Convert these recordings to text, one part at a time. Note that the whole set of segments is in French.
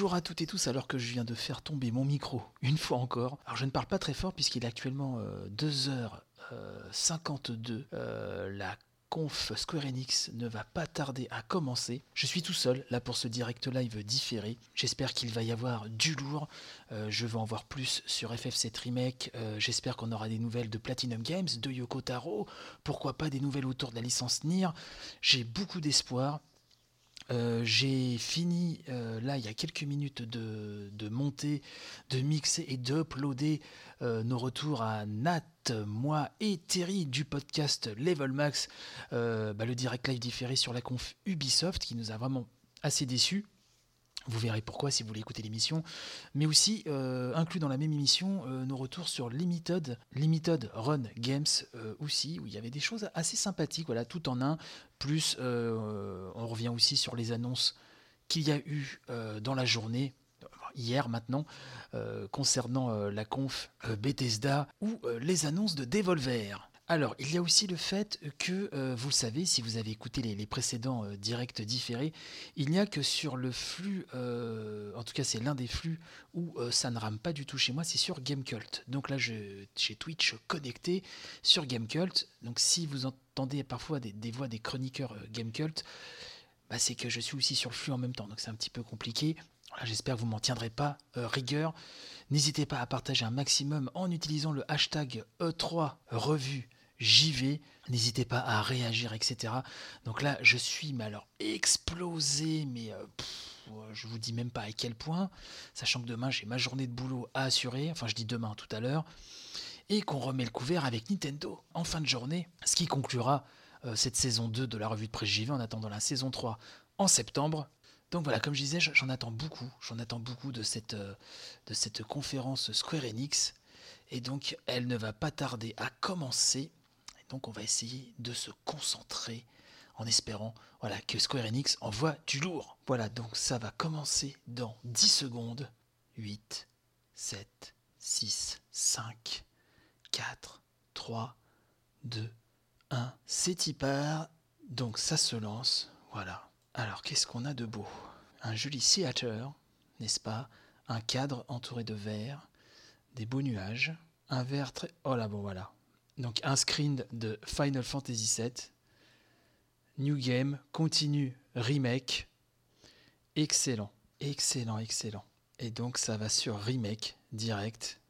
Bonjour à toutes et tous alors que je viens de faire tomber mon micro une fois encore. Alors je ne parle pas très fort puisqu'il est actuellement 2h52. Euh, la conf Square Enix ne va pas tarder à commencer. Je suis tout seul là pour ce direct live différé. J'espère qu'il va y avoir du lourd. Euh, je veux en voir plus sur FF7 Remake. Euh, j'espère qu'on aura des nouvelles de Platinum Games, de Yoko Taro. Pourquoi pas des nouvelles autour de la licence Nier. J'ai beaucoup d'espoir. Euh, j'ai fini là il y a quelques minutes de, monter, de mixer et d'uploader nos retours à Nat, moi et Terry du podcast Level Max, bah, le direct live différé sur la conf Ubisoft qui nous a vraiment assez déçus. Vous verrez pourquoi si vous voulez écouter l'émission. Mais aussi, euh, inclus dans la même émission, euh, nos retours sur Limited, Limited Run Games euh, aussi, où il y avait des choses assez sympathiques, voilà, tout en un. Plus, on revient aussi sur les annonces qu'il y a eu dans la journée, hier maintenant, concernant la conf Bethesda ou les annonces de Devolver. Alors, il y a aussi le fait que, euh, vous le savez, si vous avez écouté les, précédents euh, directs différés, il n'y a que sur le flux, euh, en tout cas c'est l'un des flux où ça ne rame pas du tout chez moi, c'est sur Gamecult. Donc là, j'ai Twitch connecté sur Gamecult. Donc si vous entendez parfois des, voix des chroniqueurs Gamecult, bah, c'est que je suis aussi sur le flux en même temps. Donc c'est un petit peu compliqué. J'espère que vous m'en tiendrez pas rigueur. N'hésitez pas à partager un maximum en utilisant le hashtag E3 revue j'y vais. N'hésitez pas à réagir, etc. Donc là, je suis mais alors explosé, mais euh, je vous dis même pas à quel point, sachant que demain j'ai ma journée de boulot à assurer. Enfin, je dis demain tout à l'heure, et qu'on remet le couvert avec Nintendo en fin de journée, ce qui conclura euh, cette saison 2 de la revue de presse JV en attendant la saison 3 en septembre. Donc voilà, comme je disais, j'en attends beaucoup. J'en attends beaucoup de cette, euh, de cette conférence Square Enix. Et donc, elle ne va pas tarder à commencer. Donc on va essayer de se concentrer en espérant voilà, que Square Enix envoie du lourd. Voilà, donc ça va commencer dans 10 secondes. 8, 7, 6, 5, 4, 3, 2, 1. C'est y part. Donc ça se lance. Voilà. Alors qu'est-ce qu'on a de beau? Un joli theater, n'est-ce pas? Un cadre entouré de verre, des beaux nuages, un verre très... Oh là bon voilà, donc un screen de Final Fantasy VII. New Game, continue, remake. Excellent, excellent, excellent. Et donc ça va sur remake direct.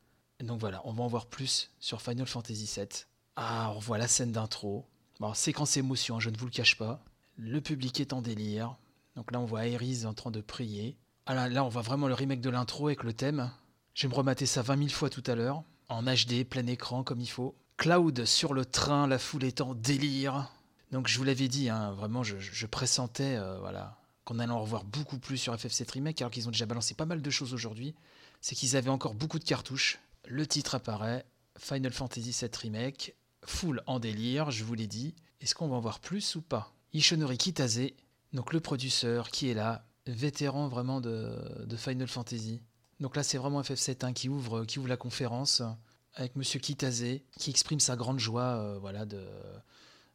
donc voilà, on va en voir plus sur Final Fantasy VII. Ah, on voit la scène d'intro. Bon, séquence émotion, je ne vous le cache pas. Le public est en délire. Donc là, on voit Aeris en train de prier. Ah là, là, on voit vraiment le remake de l'intro avec le thème. Je vais me remater ça 20 000 fois tout à l'heure. En HD, plein écran, comme il faut. Cloud sur le train, la foule est en délire. Donc je vous l'avais dit, hein, vraiment, je, pressentais euh, voilà, qu'on allait en revoir beaucoup plus sur FF7 Remake, alors qu'ils ont déjà balancé pas mal de choses aujourd'hui. C'est qu'ils avaient encore beaucoup de cartouches. Le titre apparaît, Final Fantasy VII Remake, full en délire, je vous l'ai dit. Est-ce qu'on va en voir plus ou pas? Ishonori Kitase, donc le producteur qui est là, vétéran vraiment de, Final Fantasy. Donc là, c'est vraiment FF7 hein, qui, ouvre, qui ouvre la conférence avec Monsieur Kitase, qui exprime sa grande joie euh, voilà, de,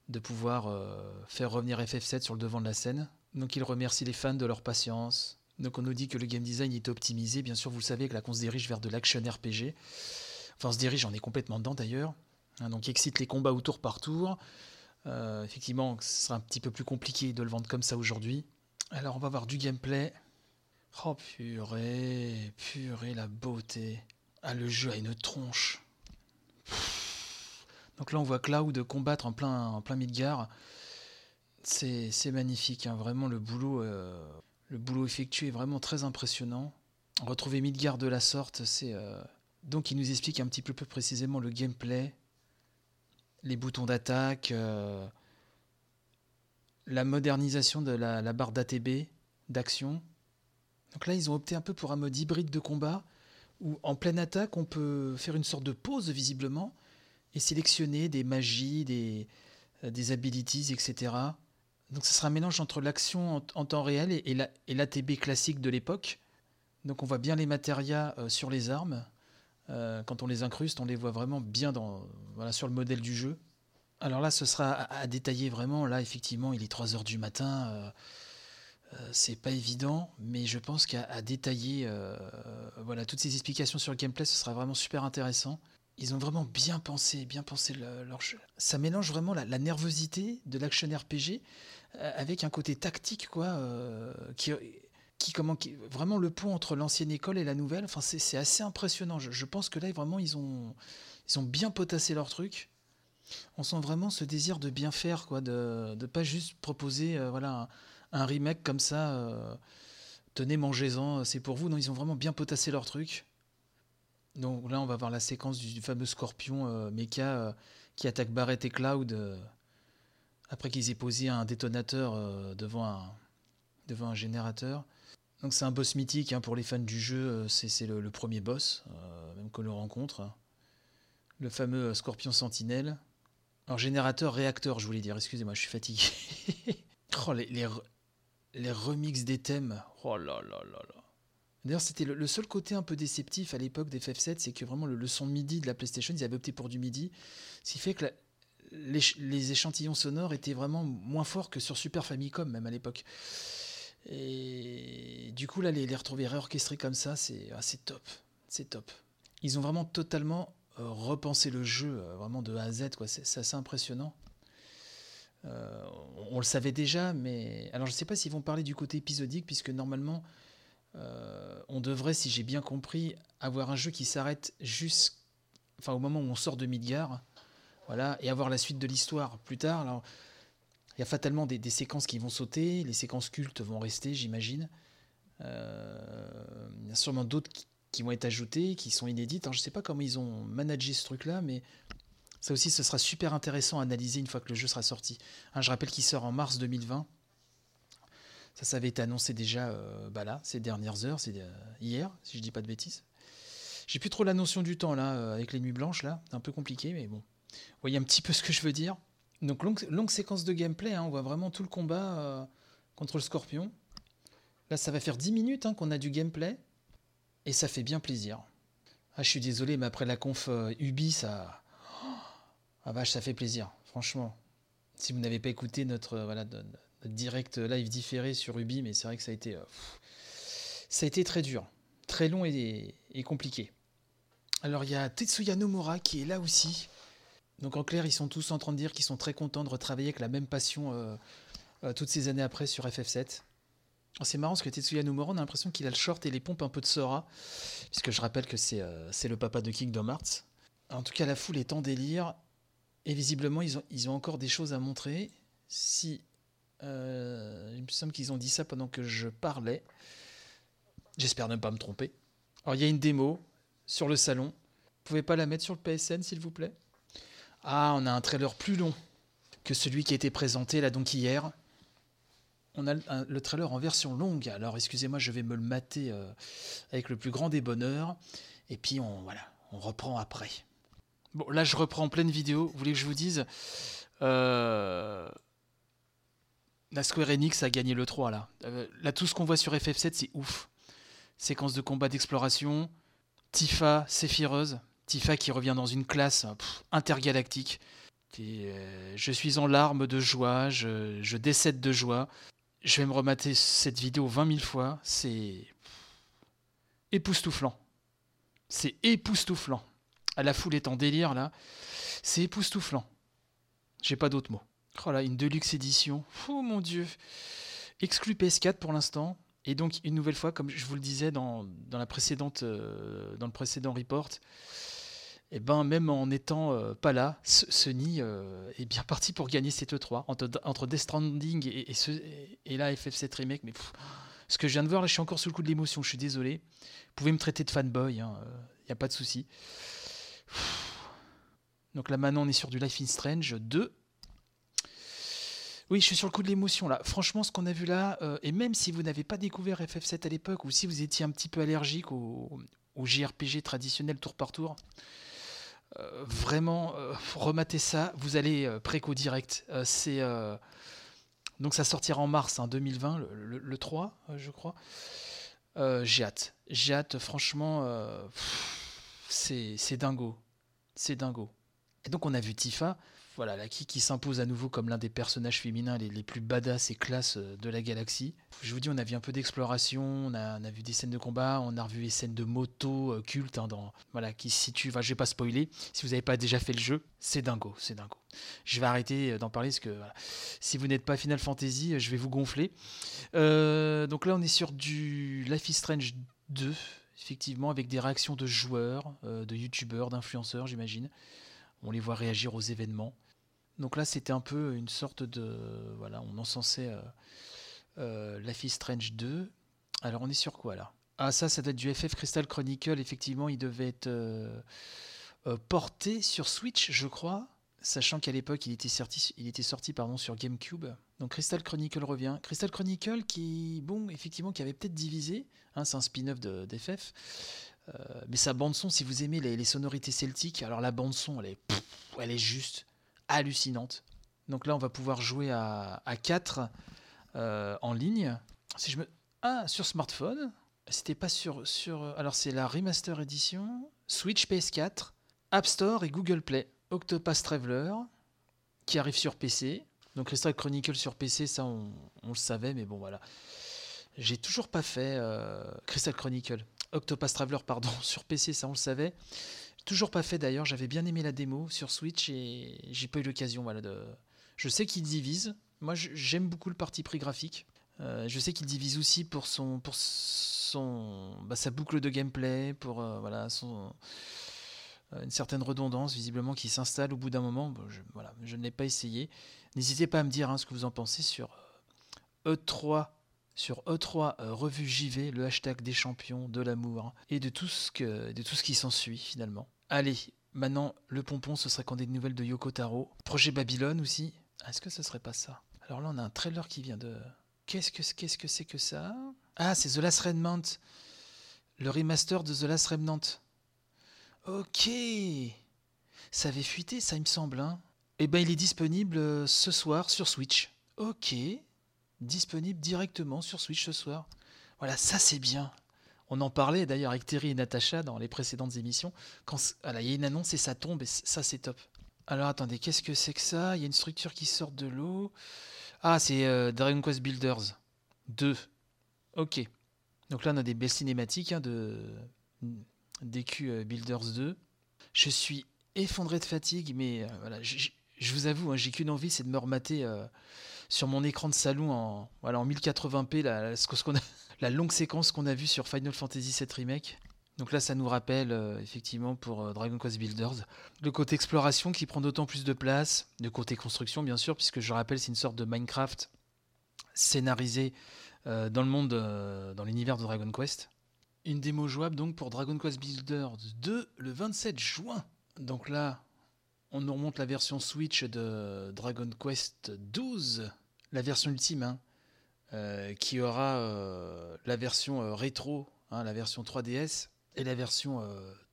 de pouvoir euh, faire revenir FF7 sur le devant de la scène. Donc il remercie les fans de leur patience. Donc on nous dit que le game design est optimisé. Bien sûr, vous savez que là qu'on se dirige vers de l'action RPG. Enfin, on se dirige, on est complètement dedans d'ailleurs. Hein, donc excite les combats au tour par tour. Euh, effectivement, ce sera un petit peu plus compliqué de le vendre comme ça aujourd'hui. Alors on va voir du gameplay. Oh purée, purée la beauté. Ah le jeu a une tronche. Donc là, on voit Cloud combattre en plein, en plein Midgar. C'est magnifique, hein. vraiment le boulot, euh, le boulot effectué est vraiment très impressionnant. Retrouver Midgar de la sorte, c'est euh, donc il nous explique un petit peu plus précisément le gameplay, les boutons d'attaque, euh, la modernisation de la, la barre d'ATB, d'action. Donc là, ils ont opté un peu pour un mode hybride de combat où en pleine attaque, on peut faire une sorte de pause visiblement et sélectionner des magies, des, euh, abilities, etc. Donc ce sera un mélange entre l'action en, temps réel et, l'ATB classique de l'époque. Donc on voit bien les matérias euh, sur les armes. Euh, quand on les incruste, on les voit vraiment bien sur le modèle du jeu. Alors là, ce sera à, détailler vraiment. Là, effectivement, il est 3 heures du matin. c'est pas évident, mais je pense qu'à détailler voilà, toutes ces explications sur le gameplay, ce sera vraiment super intéressant. Ils ont vraiment bien pensé, bien pensé leur jeu. Ça mélange vraiment la, nervosité de l'action RPG avec un côté tactique, quoi, qui, qui, comment, vraiment le pont entre l'ancienne école et la nouvelle. Enfin, c'est assez impressionnant. Je, pense que là, vraiment, ils ont, ils ont bien potassé leur truc. On sent vraiment ce désir de bien faire, quoi, de ne pas juste proposer euh, voilà, un, remake comme ça. Euh, tenez, mangez-en, c'est pour vous. Non, ils ont vraiment bien potassé leur truc. Donc là, on va voir la séquence du, fameux scorpion euh, mecha qui attaque Barrett et Cloud après qu'ils aient posé un détonateur devant, un, générateur. Donc c'est un boss mythique hein, pour les fans du jeu, c'est le, premier boss, même que l'on rencontre. Le fameux Scorpion Sentinelle. Alors, générateur, réacteur, je voulais dire. Excusez-moi, je suis fatigué. oh, les, les, les, remixes des thèmes. Oh là là là là. D'ailleurs, c'était le, seul côté un peu déceptif à l'époque des FF7, c'est que vraiment le, son MIDI de la PlayStation, ils avaient opté pour du MIDI. Ce qui fait que les, échantillons sonores étaient vraiment moins forts que sur Super Famicom, même à l'époque. Et du coup, là, les, retrouver réorchestrés comme ça, c'est ah, top. C'est top. Ils ont vraiment totalement euh, repenser le jeu euh, vraiment de A à Z. C'est assez impressionnant. Euh, on, le savait déjà, mais alors je ne sais pas s'ils vont parler du côté épisodique, puisque normalement, on devrait, si j'ai bien compris, avoir un jeu qui s'arrête juste, enfin au moment où on sort de Midgar, voilà, et avoir la suite de l'histoire plus tard. Il y a fatalement des, séquences qui vont sauter, les séquences cultes vont rester, j'imagine. il y a sûrement d'autres qui, vont être ajoutées, qui sont inédites. Je ne sais pas comment ils ont managé ce truc-là, mais ça aussi, ce sera super intéressant à analyser une fois que le jeu sera sorti. Hein, je rappelle qu'il sort en mars 2020. Ça, ça avait été annoncé déjà euh, bah ces dernières heures, euh, hier, si je dis pas de bêtises. J'ai plus trop la notion du temps là, euh, avec les nuits blanches là, c'est un peu compliqué, mais bon. Vous voyez un petit peu ce que je veux dire. Donc longue, séquence de gameplay, hein, on voit vraiment tout le combat contre le scorpion. Là, ça va faire 10 minutes hein, qu'on a du gameplay. Et ça fait bien plaisir. Ah, je suis désolé, mais après la conf Ubi, ça. Ah vache, ça fait plaisir, franchement. Si vous n'avez pas écouté notre, voilà, direct live différé sur Ubi, mais c'est vrai que ça a été. Euh, ça a été très dur, très long et, compliqué. Alors il y a Tetsuya Nomura qui est là aussi. Donc en clair, ils sont tous en train de dire qu'ils sont très contents de retravailler avec la même passion toutes ces années après sur FF7. C'est marrant parce que Tetsuya Nomura, on a l'impression qu'il a le short et les pompes un peu de Sora, puisque je rappelle que c'est euh, le papa de Kingdom Hearts. En tout cas, la foule est en délire, et visiblement, ils ont, ils ont encore des choses à montrer. Si. Euh, il me semble qu'ils ont dit ça pendant que je parlais. J'espère ne pas me tromper. Alors, il y a une démo sur le salon. Vous pouvez pas la mettre sur le PSN, s'il vous plaît? Ah, on a un trailer plus long que celui qui a été présenté là donc hier on a le trailer en version longue. Alors excusez-moi, je vais me le mater euh, avec le plus grand des bonheurs. Et puis on voilà, on reprend après. Bon, là je reprends en pleine vidéo. Vous voulez que je vous dise? Euh, La Square Enix a gagné le 3 là. Euh, là tout ce qu'on voit sur FF7 c'est ouf. Séquence de combat d'exploration. Tifa, Sephireuse. Tifa qui revient dans une classe intergalactique. je suis en larmes de joie, je, décède de joie. Je vais me remater cette vidéo 20 000 fois. C'est époustouflant. C'est époustouflant. La foule est en délire là. C'est époustouflant. J'ai pas d'autres mots. Oh là, une Deluxe édition. Oh mon dieu. Exclu PS4 pour l'instant. Et donc, une nouvelle fois, comme je vous le disais dans, la précédente, euh, dans le précédent report, et eh ben même en n'étant euh, pas là, Sony euh, est bien parti pour gagner cette E3 entre, entre Death Stranding et, et, là FF7 remake. Mais ce que je viens de voir là, je suis encore sous le coup de l'émotion. Je suis désolé. Vous pouvez me traiter de fanboy, il hein, n'y a pas de souci. Donc là maintenant on est sur du Life in Strange 2. Oui, je suis sur le coup de l'émotion là. Franchement, ce qu'on a vu là, et même si vous n'avez pas découvert FF7 à l'époque, ou si vous étiez un petit peu allergique au, JRPG traditionnel tour par tour, euh, vraiment, euh, rematez ça, vous allez euh, préco direct. c'est donc ça sortira en mars 2020, hein, le, 3, je crois. j'ai hâte. J'ai hâte, franchement, c'est dingo. C'est dingo. Et donc on a vu Tifa, voilà, la qui, qui s'impose à nouveau comme l'un des personnages féminins les, plus badass et classes euh, de la galaxie. Je vous dis, on a vu un peu d'exploration, on a, vu des scènes de combat, on a revu les scènes de moto euh, cultes, hein, dans, voilà, qui se situent. Enfin, je vais pas spoiler. Si vous n'avez pas déjà fait le jeu, c'est dingo, c'est dingo. Je vais arrêter euh, d'en parler parce que si vous n'êtes pas Final Fantasy, je vais vous gonfler. Donc là, on est sur du Life is Strange 2, effectivement, avec des réactions de joueurs, de youtubeurs, d'influenceurs, j'imagine. On les voit réagir aux événements. Donc là, c'était un peu une sorte de. Voilà, on encensait euh, euh, Life is Strange 2. Alors, on est sur quoi là? Ah, ça, ça être du FF Crystal Chronicle. Effectivement, il devait être euh, euh, porté sur Switch, je crois. Sachant qu'à l'époque, il était sorti, il était sur GameCube. Donc Crystal Chronicle revient. Crystal Chronicle qui, bon, effectivement, qui avait peut-être divisé. Hein, c'est un spin-off d'FF. Euh, mais sa bande-son, si vous aimez les, sonorités celtiques, alors la bande-son, elle est, elle est juste hallucinante. Donc là, on va pouvoir jouer à, à 4 euh, en ligne. Si je me... Ah, sur smartphone. C'était pas sur, sur. Alors, c'est la Remaster Edition, Switch PS4, App Store et Google Play. Octopath Traveler, qui arrive sur PC. Donc, Crystal Chronicle sur PC, ça, on, on, le savait, mais bon, voilà. J'ai toujours pas fait euh, Crystal Chronicle. Octopath Traveler, pardon, sur PC, ça, on le savait. Toujours pas fait d'ailleurs, j'avais bien aimé la démo sur Switch et j'ai pas eu l'occasion voilà, de. Je sais qu'il divise. Moi j'aime beaucoup le parti pris graphique. Euh, je sais qu'il divise aussi pour son pour son bah, sa boucle de gameplay, pour euh, voilà son euh, une certaine redondance visiblement qui s'installe au bout d'un moment. Bon, je, voilà, je ne l'ai pas essayé. N'hésitez pas à me dire hein, ce que vous en pensez sur E3 sur E3 euh, Revue JV, le hashtag des champions, de l'amour et de tout ce que de tout ce qui s'ensuit finalement. Allez, maintenant le pompon, ce serait ait des nouvelles de Yoko Taro. Projet Babylone aussi. Est-ce que ce serait pas ça? Alors là, on a un trailer qui vient de. Qu'est-ce que c'est que ça? Ah, c'est The Last Remnant, le remaster de The Last Remnant. Ok, ça avait fuité, ça il me semble. Hein. Et ben, il est disponible ce soir sur Switch. Ok, disponible directement sur Switch ce soir. Voilà, ça c'est bien. On en parlait d'ailleurs avec Terry et Natacha dans les précédentes émissions. Quand il y a une annonce et ça tombe, et ça c'est top. Alors attendez, qu'est-ce que c'est que ça? Il y a une structure qui sort de l'eau. Ah, c'est euh, Dragon Quest Builders 2. Ok. Donc là, on a des belles cinématiques hein, de DQ euh, Builders 2. Je suis effondré de fatigue, mais euh, je, vous avoue, hein, j'ai qu'une envie, c'est de me remater sur mon écran de salon en, voilà, en 1080p la, ce qu'on a, la longue séquence qu'on a vue sur Final Fantasy VII Remake. Donc là, ça nous rappelle euh, effectivement pour euh, Dragon Quest Builders le côté exploration qui prend d'autant plus de place, le côté construction bien sûr, puisque je rappelle, c'est une sorte de Minecraft scénarisé euh, dans le monde, dans l'univers de Dragon Quest. Une démo jouable donc pour Dragon Quest Builders 2 le 27 juin. Donc là, on nous remonte la version Switch de Dragon Quest 12, la version ultime, hein, qui aura euh, la version euh, rétro, hein, la version 3DS, et la version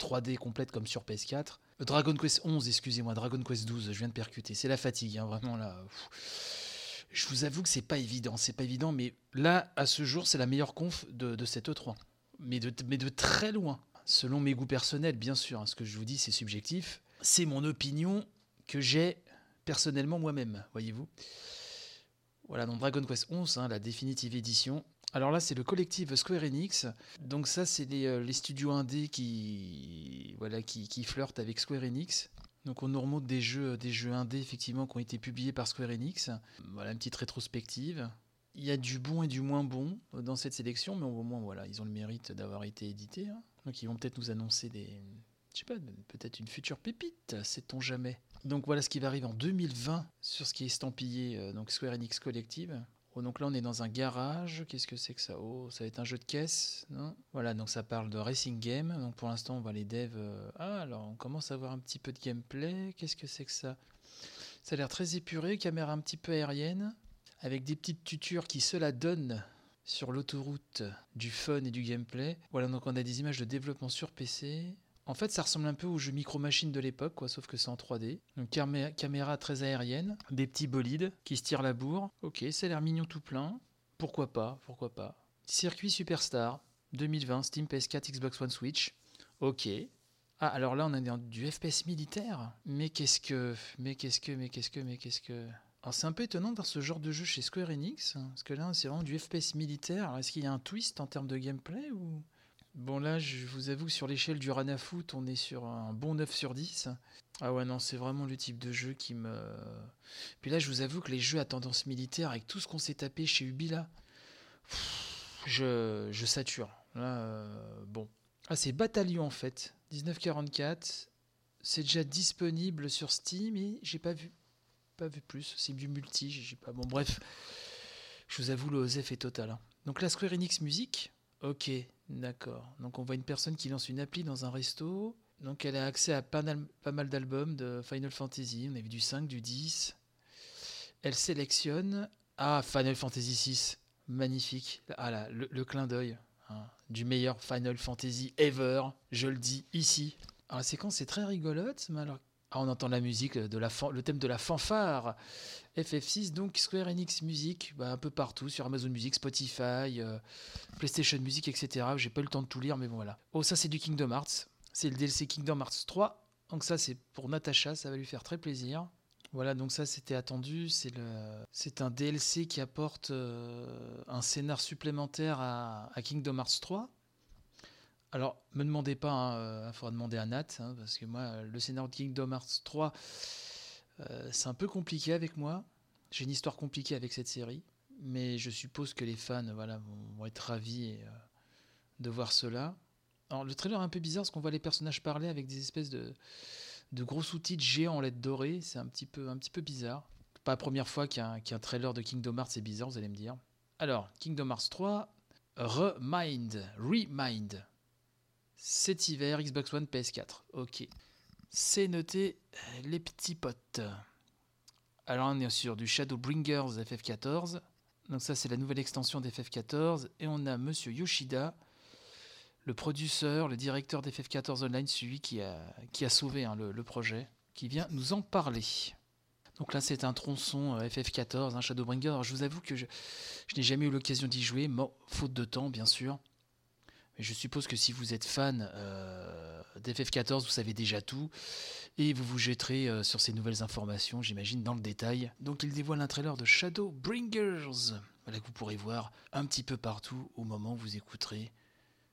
3D complète comme sur PS4. Dragon Quest 11, excusez-moi, Dragon Quest 12, je viens de percuter. C'est la fatigue, hein, vraiment là. Je vous avoue que c'est pas évident, c'est pas évident, mais là, à ce jour, c'est la meilleure conf de, cette E3. Mais de, mais de très loin. Selon mes goûts personnels, bien sûr, hein, ce que je vous dis, c'est subjectif. C'est mon opinion que j'ai personnellement moi-même, voyez-vous. Voilà, donc Dragon Quest 11, hein, la définitive édition. Alors là, c'est le collectif Square Enix. Donc ça, c'est les, euh, studios indés qui, voilà, qui, flirtent avec Square Enix. Donc on nous remonte des jeux, des jeux indés, effectivement, qui ont été publiés par Square Enix. Voilà, une petite rétrospective. Il y a du bon et du moins bon dans cette sélection, mais au moins, voilà, ils ont le mérite d'avoir été édités. Hein. Donc ils vont peut-être nous annoncer des... Je sais pas, peut-être une future pépite, sait-on jamais. Donc voilà ce qui va arriver en 2020 sur ce qui est estampillé euh, Square Enix Collective. Oh, donc là on est dans un garage, qu'est-ce que c'est que ça? Oh, ça va être un jeu de caisse, non? Voilà, donc ça parle de racing game. Donc pour l'instant on va les devs. Euh... Ah alors on commence à voir un petit peu de gameplay. Qu'est-ce que c'est que ça? Ça a l'air très épuré, caméra un petit peu aérienne, avec des petites tutures qui se la donnent sur l'autoroute du fun et du gameplay. Voilà, donc on a des images de développement sur PC. En fait, ça ressemble un peu aux jeux Micro Machine de l'époque, quoi, sauf que c'est en 3D. Donc camé caméra très aérienne, des petits bolides qui se tirent la bourre. Ok, ça a l'air mignon tout plein. Pourquoi pas, pourquoi pas. Circuit Superstar 2020, Steam PS4, Xbox One Switch. Ok, Ah, alors là, on est dans du FPS militaire. Mais qu'est-ce que. Mais qu'est-ce que. Mais qu'est-ce que. Mais qu'est-ce que. Alors c'est un peu étonnant dans ce genre de jeu chez Square Enix, hein, parce que là c'est vraiment du FPS militaire. Est-ce qu'il y a un twist en termes de gameplay ou? Bon là je vous avoue que sur l'échelle du run à foot on est sur un bon 9 sur 10. Ah ouais non c'est vraiment le type de jeu qui me... Puis là je vous avoue que les jeux à tendance militaire avec tout ce qu'on s'est tapé chez Ubi là, je, sature. Là euh, bon. Ah c'est Bataillon en fait, 1944. C'est déjà disponible sur Steam et j'ai pas vu pas vu plus. C'est du multi, j'ai pas. Bon, bref, je vous avoue, le OSEF est total. Hein. Donc la Square Enix Music, ok, d'accord. Donc on voit une personne qui lance une appli dans un resto. Donc elle a accès à pas, mal d'albums de Final Fantasy. On a vu du 5, du 10. Elle sélectionne. Ah, Final Fantasy 6. Magnifique. Ah là, le, clin d'œil. Hein, du meilleur Final Fantasy ever. Je le dis ici. Alors la séquence est très rigolote, mais alors ah, on entend la musique, de la le thème de la fanfare. FF6, donc Square Enix Music, bah, un peu partout, sur Amazon Music, Spotify, euh, PlayStation Music, etc. J'ai pas eu le temps de tout lire, mais bon voilà. Oh, ça c'est du Kingdom Hearts. C'est le DLC Kingdom Hearts 3. Donc ça c'est pour Natacha, ça va lui faire très plaisir. Voilà, donc ça c'était attendu. C'est le, c'est un DLC qui apporte euh, un scénar supplémentaire à, à Kingdom Hearts 3. Alors, me demandez pas, il hein, euh, faudra demander à Nat, hein, parce que moi, le scénario de Kingdom Hearts 3, euh, c'est un peu compliqué avec moi. J'ai une histoire compliquée avec cette série, mais je suppose que les fans voilà, vont, être ravis euh, de voir cela. Alors, le trailer est un peu bizarre, parce qu'on voit les personnages parler avec des espèces de, gros sous-titres géants en lettres dorées. C'est un petit peu, un petit peu bizarre. Pas la première fois qu'il y, a un trailer de Kingdom Hearts, c'est bizarre, vous allez me dire. Alors, Kingdom Hearts 3, Remind, Remind. Cet hiver, Xbox One, PS4. Ok. C'est noté, les petits potes. Alors on est sur du Shadowbringers FF14. Donc ça c'est la nouvelle extension d'FF14. Et on a Monsieur Yoshida, le producteur, le directeur d'FF14 Online, celui qui a, qui a sauvé hein, le, projet, qui vient nous en parler. Donc là c'est un tronçon euh, FF14, un Shadowbringer. Alors, je vous avoue que je, je n'ai jamais eu l'occasion d'y jouer, faute de temps bien sûr. Mais je suppose que si vous êtes fan euh, d'FF14, vous savez déjà tout. Et vous vous jetterez euh, sur ces nouvelles informations, j'imagine, dans le détail. Donc il dévoile un trailer de Shadowbringers. Voilà que vous pourrez voir un petit peu partout au moment où vous écouterez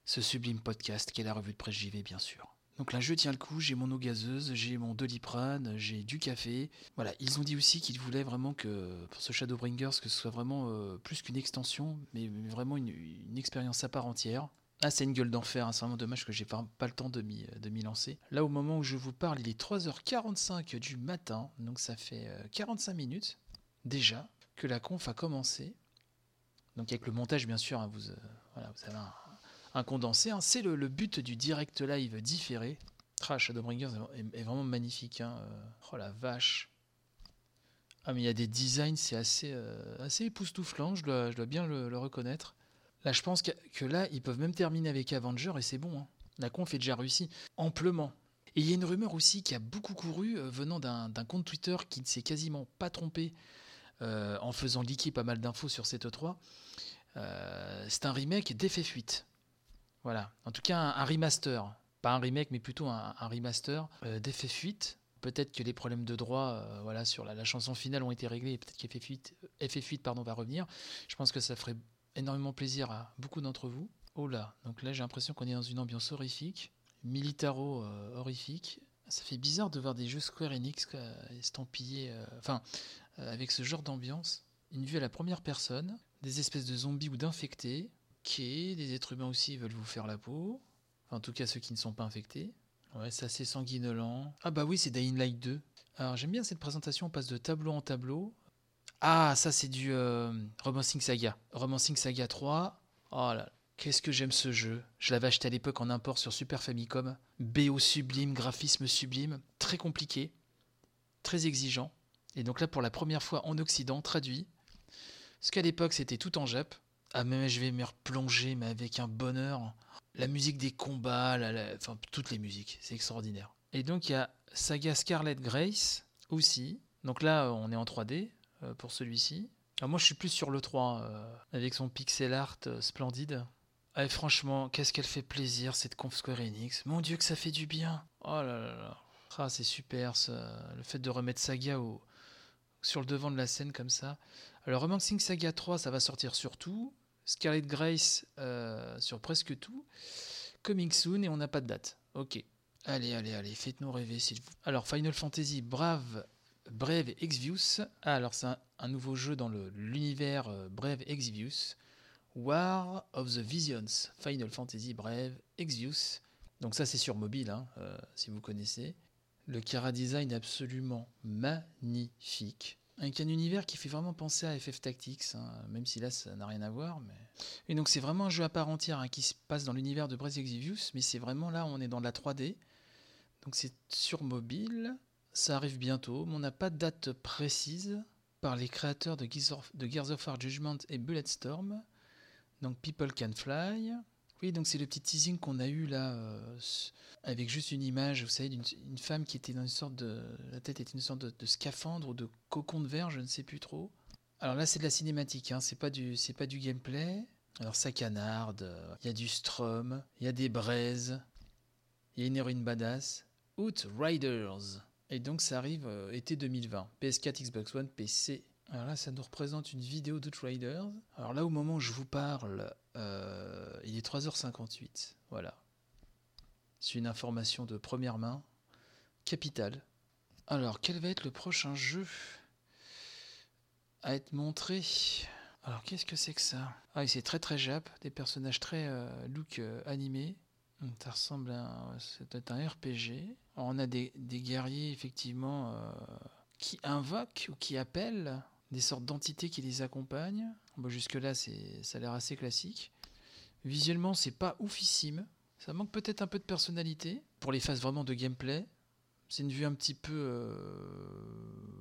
ce sublime podcast qui est la revue de presse JV, bien sûr. Donc là, je tiens le coup, j'ai mon eau gazeuse, j'ai mon doliprane, j'ai du café. Voilà, ils ont dit aussi qu'ils voulaient vraiment que, pour ce Shadowbringers, que ce soit vraiment euh, plus qu'une extension, mais, vraiment une, une expérience à part entière. Ah, c'est une gueule d'enfer, hein. c'est vraiment dommage que j'ai pas, pas le temps de m'y lancer. Là, au moment où je vous parle, il est 3h45 du matin, donc ça fait 45 euh, minutes déjà que la conf a commencé. Donc avec le montage, bien sûr, hein, vous, euh, voilà, vous avez un, condensé. Hein. C'est le, but du direct live différé. Ah, Shadowbringers est, vraiment magnifique. Euh. Oh la vache. Ah mais il y a des designs, c'est assez, époustouflant, je dois bien le reconnaître. Là, je pense que, là, ils peuvent même terminer avec Avenger et c'est bon. Hein. La conf est déjà réussi amplement. Et il y a une rumeur aussi qui a beaucoup couru euh, venant d'un compte Twitter qui ne s'est quasiment pas trompé euh, en faisant leaker pas mal d'infos sur cette 3 euh, c'est un remake d'FF8. Voilà. En tout cas, un, remaster. Pas un remake, mais plutôt un, remaster d'FF8. Peut-être que les problèmes de droit voilà, sur la, chanson finale ont été réglés et peut-être qu'FF8 FF8, pardon, va revenir. Je pense que ça ferait énormément plaisir à beaucoup d'entre vous. Oh là, donc là j'ai l'impression qu'on est dans une ambiance horrifique, militaro euh. Ça fait bizarre de voir des jeux Square Enix euh, estampillés, euh, enfin, avec ce genre d'ambiance. Une vue à la première personne, des espèces de zombies ou d'infectés, qui des êtres humains aussi veulent vous faire la peau. en tout cas ceux qui ne sont pas infectés. Ouais, c'est sanguinolent. Ah bah oui, c'est Dying Light 2. Alors j'aime bien cette présentation, on passe de tableau en tableau. Ah, ça c'est du euh, Romancing Saga. Romancing Saga 3. Oh là, qu'est-ce que j'aime ce jeu. Je l'avais acheté à l'époque en import sur Super Famicom. BO sublime, graphisme sublime, très compliqué, très exigeant. Et donc là, pour la première fois en Occident, traduit. Parce qu'à l'époque, c'était tout en Jap. Ah, mais je vais me replonger, mais avec un bonheur. La musique des combats, enfin, toutes les musiques, c'est extraordinaire. Et donc, il y a Saga Scarlet Grace aussi. Donc là, on est en 3D, euh, pour celui-ci. Ah, moi, je suis plus sur le 3, euh, avec son pixel art euh, splendide. Ah, franchement, qu'est-ce qu'elle fait plaisir, cette conf Square Enix. Mon dieu, que ça fait du bien. Oh là là là. Ah, c'est super ça. Le fait de remettre Saga au, sur le devant de la scène comme ça. Alors, Romancing Saga 3, ça va sortir sur tout. Scarlet Grace euh, sur presque tout. Coming soon et on n'a pas de date. Ok. Allez, allez, allez, faites-nous rêver s'il vous Alors, Final Fantasy Brave, Brave Exvius. Ah, alors c'est un, nouveau jeu dans l'univers euh, Brave Exvius. War of the Visions. Final Fantasy Brave Exvius. Donc ça c'est sur mobile, hein, euh, si vous connaissez. Le Kara Design absolument magnifique. Avec un univers qui fait vraiment penser à FF Tactics, hein, même si là ça n'a rien à voir. Et donc c'est vraiment un jeu à part entière hein, qui se passe dans l'univers de Brave Exvius, mais c'est vraiment là on est dans la 3D. Donc c'est sur mobile, ça arrive bientôt, mais on n'a pas de date précise par les créateurs de Gears of, War Judgment et Bulletstorm. Donc People Can Fly. Oui, donc c'est le petit teasing qu'on a eu là, euh, avec juste une image, vous savez, d'une femme qui était dans une sorte de... La tête était une sorte de, scaphandre ou de cocon de verre, je ne sais plus trop. Alors là, c'est de la cinématique, hein, c'est pas, du, pas du gameplay. Alors ça canarde, il y a du strum, il y a des braises, il y a une héroïne badass. Outriders. Et donc ça arrive euh, été 2020. PS4, Xbox One, PC. Alors là, ça nous représente une vidéo d'Outriders. Alors là, au moment où je vous parle, euh, il est 3h58. Voilà. C'est une information de première main. Capitale. Alors, quel va être le prochain jeu à être montré? Alors, qu'est-ce que c'est que ça? Ah, c'est très très jap, des personnages très euh, look animé. Ça ressemble à c'est un RPG. On a des, guerriers effectivement euh, qui invoquent ou qui appellent des sortes d'entités qui les accompagnent. Bon, jusque là, c'est ça a l'air assez classique. Visuellement, c'est pas oufissime. Ça manque peut-être un peu de personnalité pour les phases vraiment de gameplay. C'est une vue un petit peu, euh,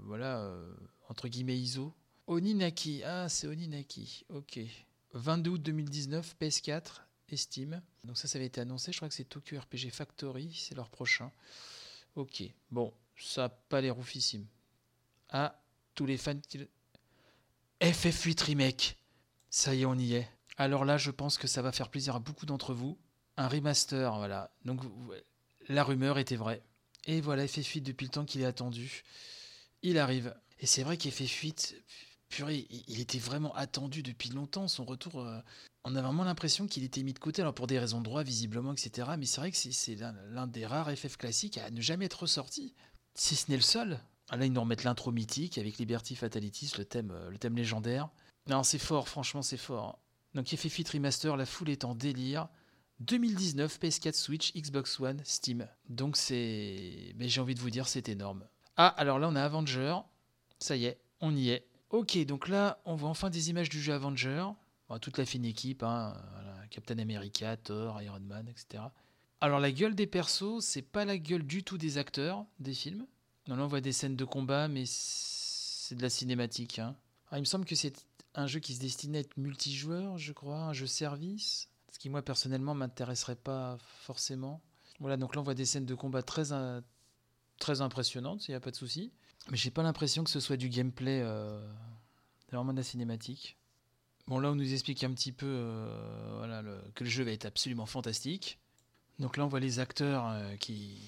voilà, euh, entre guillemets ISO. Oninaki, ah c'est Oninaki, ok. 22 août 2019, PS4, Estime. Donc ça, ça avait été annoncé. Je crois que c'est Tokyo RPG Factory, c'est leur prochain. Ok, bon, ça n'a pas l'air oufissime. Ah, tous les fans qui... FF8 Remake Ça y est, on y est. Alors là, je pense que ça va faire plaisir à beaucoup d'entre vous. Un remaster, voilà. Donc la rumeur était vraie. Et voilà, FF8 depuis le temps qu'il est attendu. Il arrive. Et c'est vrai qu'FF8, purée, il était vraiment attendu depuis longtemps. Son retour, euh, on a vraiment l'impression qu'il était mis de côté, alors pour des raisons de droit visiblement, etc. Mais c'est vrai que c'est l'un des rares FF classiques à ne jamais être ressorti, si ce n'est le seul. Ah, là, ils nous remettent l'intro mythique avec Liberty Fatalities, le thème, euh, le thème légendaire. Non, c'est fort, franchement, c'est fort. Donc, FF Fit Remaster, la foule est en délire. 2019, PS4, Switch, Xbox One, Steam. Donc, c'est. Mais j'ai envie de vous dire, c'est énorme. Ah, alors là, on a Avenger. Ça y est, on y est. Ok, donc là, on voit enfin des images du jeu Avenger toute la fine équipe, hein, Captain America, Thor, Iron Man, etc. Alors la gueule des persos, c'est pas la gueule du tout des acteurs des films. Là on voit des scènes de combat, mais c'est de la cinématique. Hein. il me semble que c'est un jeu qui se destinait à être multijoueur, je crois, un jeu service. Ce qui moi personnellement m'intéresserait pas forcément. Voilà, donc là on voit des scènes de combat très, très impressionnantes, il n'y a pas de souci. Mais j'ai pas l'impression que ce soit du gameplay, euh, vraiment de la cinématique. Bon, là, on nous explique un petit peu euh, voilà, que le jeu va être absolument fantastique. Donc là, on voit les acteurs euh, qui,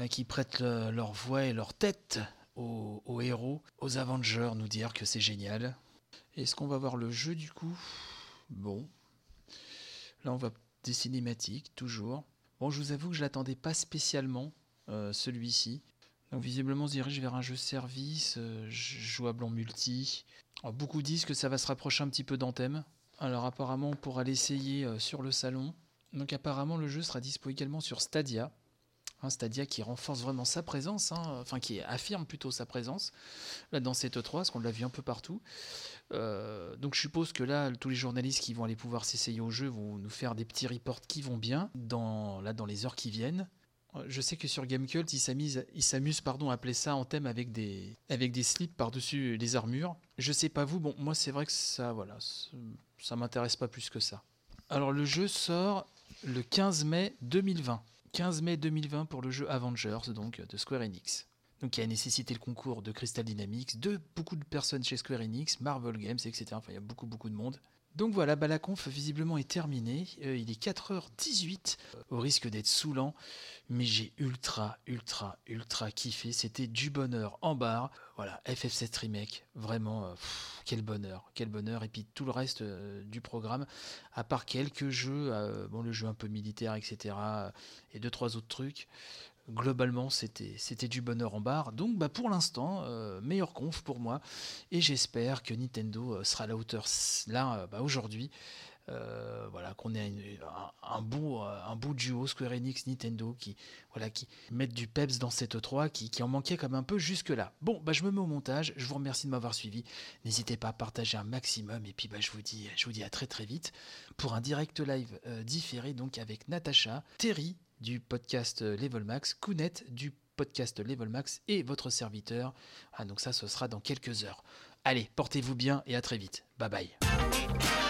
euh, qui prêtent leur voix et leur tête aux, héros, aux Avengers, nous dire que c'est génial. Est-ce qu'on va voir le jeu du coup? Bon. Là, on voit des cinématiques, toujours. Bon, je vous avoue que je l'attendais pas spécialement, celui-ci. Donc visiblement, on se dirige vers un jeu service, jouable en multi, beaucoup disent que ça va se rapprocher un petit peu d'Anthem. Alors apparemment on pourra l'essayer euh, sur le salon. Donc apparemment le jeu sera dispo également sur Stadia. Stadia qui renforce vraiment sa présence, hein, enfin qui affirme plutôt sa présence dans cette E3, parce qu'on l'a vu un peu partout. Euh, donc je suppose que là, tous les journalistes qui vont aller pouvoir s'essayer au jeu vont nous faire des petits reports qui vont bien dans les heures qui viennent. Je sais que sur Gamecult, ils s'amusent, pardon, à appeler ça en thème avec des, avec des slips par-dessus les armures. Je sais pas vous, bon, moi c'est vrai que ça, voilà, ça m'intéresse pas plus que ça. Alors le jeu sort le 15 mai 2020. 15 mai 2020 pour le jeu Avengers, donc de Square Enix. Donc qui a nécessité le concours de Crystal Dynamics, de beaucoup de personnes chez Square Enix, Marvel Games, etc. Enfin, il y a beaucoup beaucoup de monde. Donc voilà, bah, la conf visiblement est terminée. Euh, il est 4h18, euh, au risque d'être saoulant, mais j'ai ultra, ultra, ultra kiffé. C'était du bonheur en barre. Voilà, FF7 Remake, vraiment, euh, quel bonheur, quel bonheur. Et puis tout le reste du programme, à part quelques jeux, bon, le jeu un peu militaire, etc., et deux, trois autres trucs globalement, c'était, du bonheur en barre. Donc, bah, pour l'instant, euh, meilleur conf pour moi. Et j'espère que Nintendo euh, sera à la hauteur là, euh, bah, aujourd'hui. voilà, qu'on ait un, beau, un beau duo Square Enix Nintendo qui, voilà, qui mettent du peps dans cette E3 qui, qui en manquait comme un peu jusque là. Bon, bah, je me mets au montage. Je vous remercie de m'avoir suivi. N'hésitez pas à partager un maximum. Et puis, bah, je vous dis, je vous dis à très très vite pour un direct live différé donc avec Natacha, Terry du podcast Level Max, Kounet du podcast Level Max et votre serviteur. Ah, donc ça, ce sera dans quelques heures. Allez, portez-vous bien et à très vite. Bye bye.